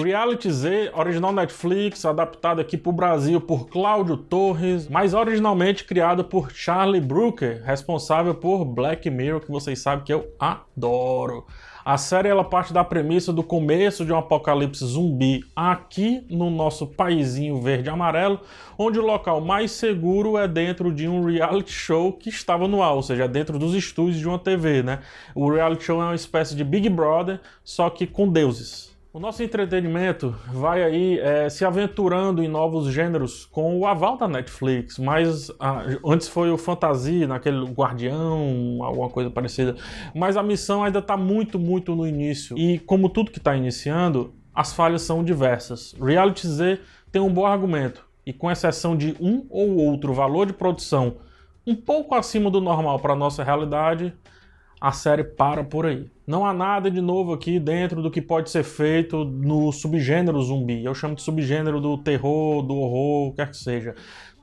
Reality Z, original Netflix, adaptado aqui para o Brasil por Cláudio Torres, mas originalmente criado por Charlie Brooker, responsável por Black Mirror, que vocês sabem que eu adoro. A série ela parte da premissa do começo de um apocalipse zumbi aqui no nosso paizinho verde amarelo, onde o local mais seguro é dentro de um reality show que estava no ar, ou seja, dentro dos estúdios de uma TV, né? O reality show é uma espécie de Big Brother, só que com deuses. O nosso entretenimento vai aí é, se aventurando em novos gêneros com o aval da Netflix, mas ah, antes foi o fantasia, naquele Guardião, alguma coisa parecida. Mas a missão ainda está muito, muito no início. E como tudo que está iniciando, as falhas são diversas. Reality Z tem um bom argumento, e com exceção de um ou outro valor de produção um pouco acima do normal para nossa realidade, a série para por aí. Não há nada de novo aqui dentro do que pode ser feito no subgênero zumbi. Eu chamo de subgênero do terror, do horror, quer que seja.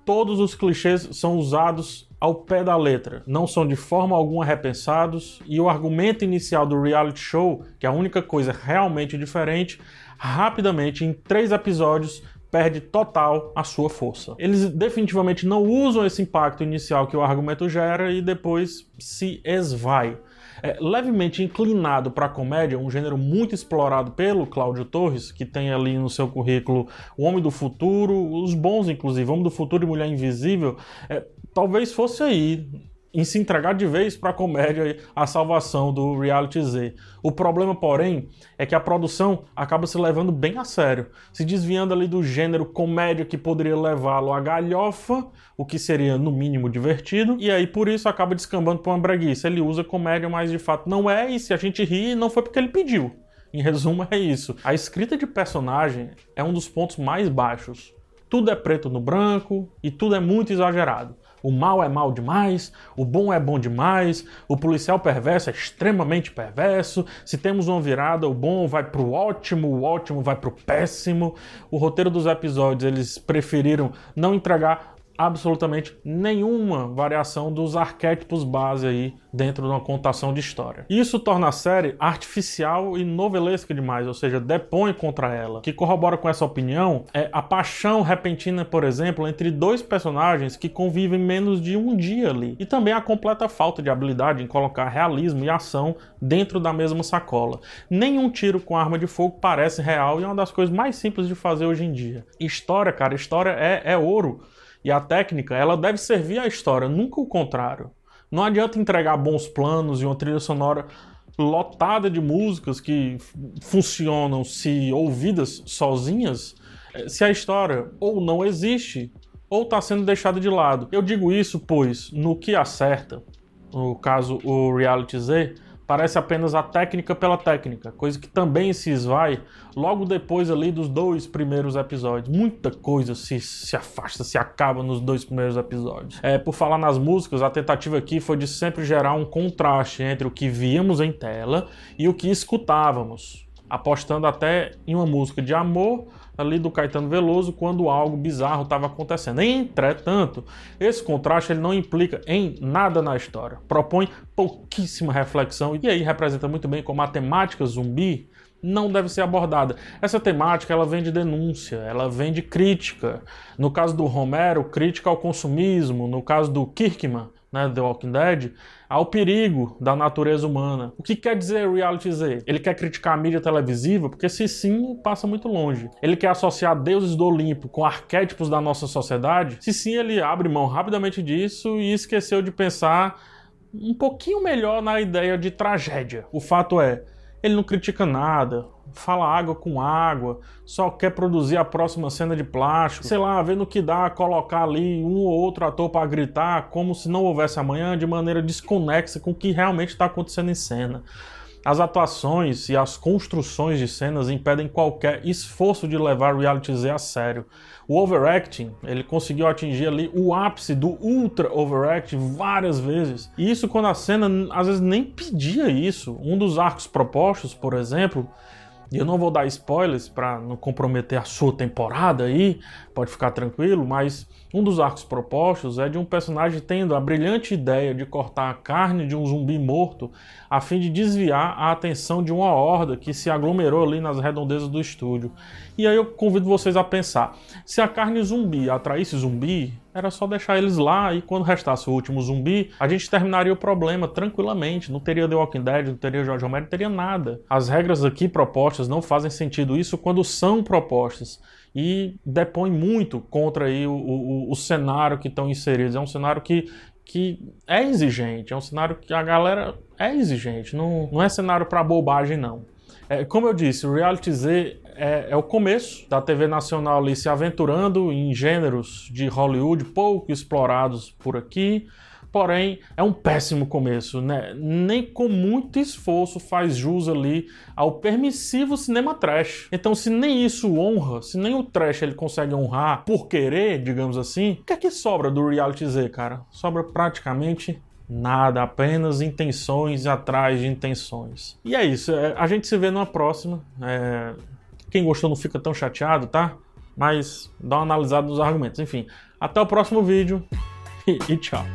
Todos os clichês são usados ao pé da letra, não são de forma alguma repensados, e o argumento inicial do reality show, que é a única coisa realmente diferente, rapidamente, em três episódios, perde total a sua força. Eles definitivamente não usam esse impacto inicial que o argumento gera e depois se esvai. É, levemente inclinado para a comédia, um gênero muito explorado pelo Cláudio Torres, que tem ali no seu currículo O Homem do Futuro, os bons inclusive, Homem do Futuro e Mulher Invisível, é, talvez fosse aí em se entregar de vez para a comédia a salvação do reality Z. O problema, porém, é que a produção acaba se levando bem a sério, se desviando ali do gênero comédia que poderia levá-lo à galhofa, o que seria no mínimo divertido, e aí por isso acaba descambando para uma breguice. Ele usa comédia, mas de fato não é, e se a gente ri, não foi porque ele pediu. Em resumo, é isso. A escrita de personagem é um dos pontos mais baixos. Tudo é preto no branco e tudo é muito exagerado o mal é mal demais, o bom é bom demais, o policial perverso é extremamente perverso. Se temos uma virada, o bom vai pro ótimo, o ótimo vai pro péssimo. O roteiro dos episódios eles preferiram não entregar absolutamente nenhuma variação dos arquétipos base aí dentro de uma contação de história. Isso torna a série artificial e novelesca demais, ou seja, depõe contra ela. O que corrobora com essa opinião é a paixão repentina, por exemplo, entre dois personagens que convivem menos de um dia ali, e também a completa falta de habilidade em colocar realismo e ação dentro da mesma sacola. Nenhum tiro com arma de fogo parece real e é uma das coisas mais simples de fazer hoje em dia. História, cara, história é, é ouro. E a técnica, ela deve servir à história, nunca o contrário. Não adianta entregar bons planos e uma trilha sonora lotada de músicas que funcionam se ouvidas sozinhas, eh, se a história ou não existe ou está sendo deixada de lado. Eu digo isso pois, no que acerta, no caso o Reality Z, parece apenas a técnica pela técnica, coisa que também se esvai logo depois ali dos dois primeiros episódios. Muita coisa se, se afasta, se acaba nos dois primeiros episódios. É, por falar nas músicas, a tentativa aqui foi de sempre gerar um contraste entre o que víamos em tela e o que escutávamos, apostando até em uma música de amor ali do Caetano Veloso quando algo bizarro estava acontecendo. Entretanto, esse contraste ele não implica em nada na história, propõe pouquíssima reflexão e aí representa muito bem como a temática zumbi não deve ser abordada. Essa temática ela vem de denúncia, ela vem de crítica. No caso do Romero, crítica ao consumismo. No caso do Kirkman, né, The Walking Dead, ao perigo da natureza humana. O que quer dizer reality Z? Ele quer criticar a mídia televisiva? Porque se sim, passa muito longe. Ele quer associar deuses do Olimpo com arquétipos da nossa sociedade? Se sim, ele abre mão rapidamente disso e esqueceu de pensar um pouquinho melhor na ideia de tragédia. O fato é, ele não critica nada, fala água com água, só quer produzir a próxima cena de plástico, sei lá, vendo que dá colocar ali um ou outro ator para gritar como se não houvesse amanhã de maneira desconexa com o que realmente está acontecendo em cena. As atuações e as construções de cenas impedem qualquer esforço de levar reality Z a sério. O overacting, ele conseguiu atingir ali o ápice do ultra overact várias vezes. E isso quando a cena às vezes nem pedia isso. Um dos arcos propostos, por exemplo, E eu não vou dar spoilers para não comprometer a sua temporada aí, pode ficar tranquilo, mas um dos arcos propostos é de um personagem tendo a brilhante ideia de cortar a carne de um zumbi morto a fim de desviar a atenção de uma horda que se aglomerou ali nas redondezas do estúdio. E aí eu convido vocês a pensar: se a carne zumbi atraísse zumbi, era só deixar eles lá e quando restasse o último zumbi, a gente terminaria o problema tranquilamente. Não teria The Walking Dead, não teria George Romero, não teria nada. As regras aqui propostas não fazem sentido isso quando são propostas e depõe muito contra aí o, o, o cenário que estão inseridos. É um cenário que, que é exigente, é um cenário que a galera é exigente, não, não é cenário para bobagem, não. É, como eu disse, o Reality Z é, é, o começo da TV nacional ali se aventurando em gêneros de Hollywood pouco explorados por aqui. Porém, é um péssimo começo, né? Nem com muito esforço faz jus ali ao permissivo cinema trash. Então, se nem isso honra, se nem o trash ele consegue honrar por querer, digamos assim, o que é que sobra do reality Z, cara? Sobra praticamente Nada, apenas intenções atrás de intenções. E é isso, é, a gente se vê numa próxima. É... Quem gostou não fica tão chateado, tá? Mas dá uma analisada nos argumentos. Enfim, até o próximo vídeo e, tchau.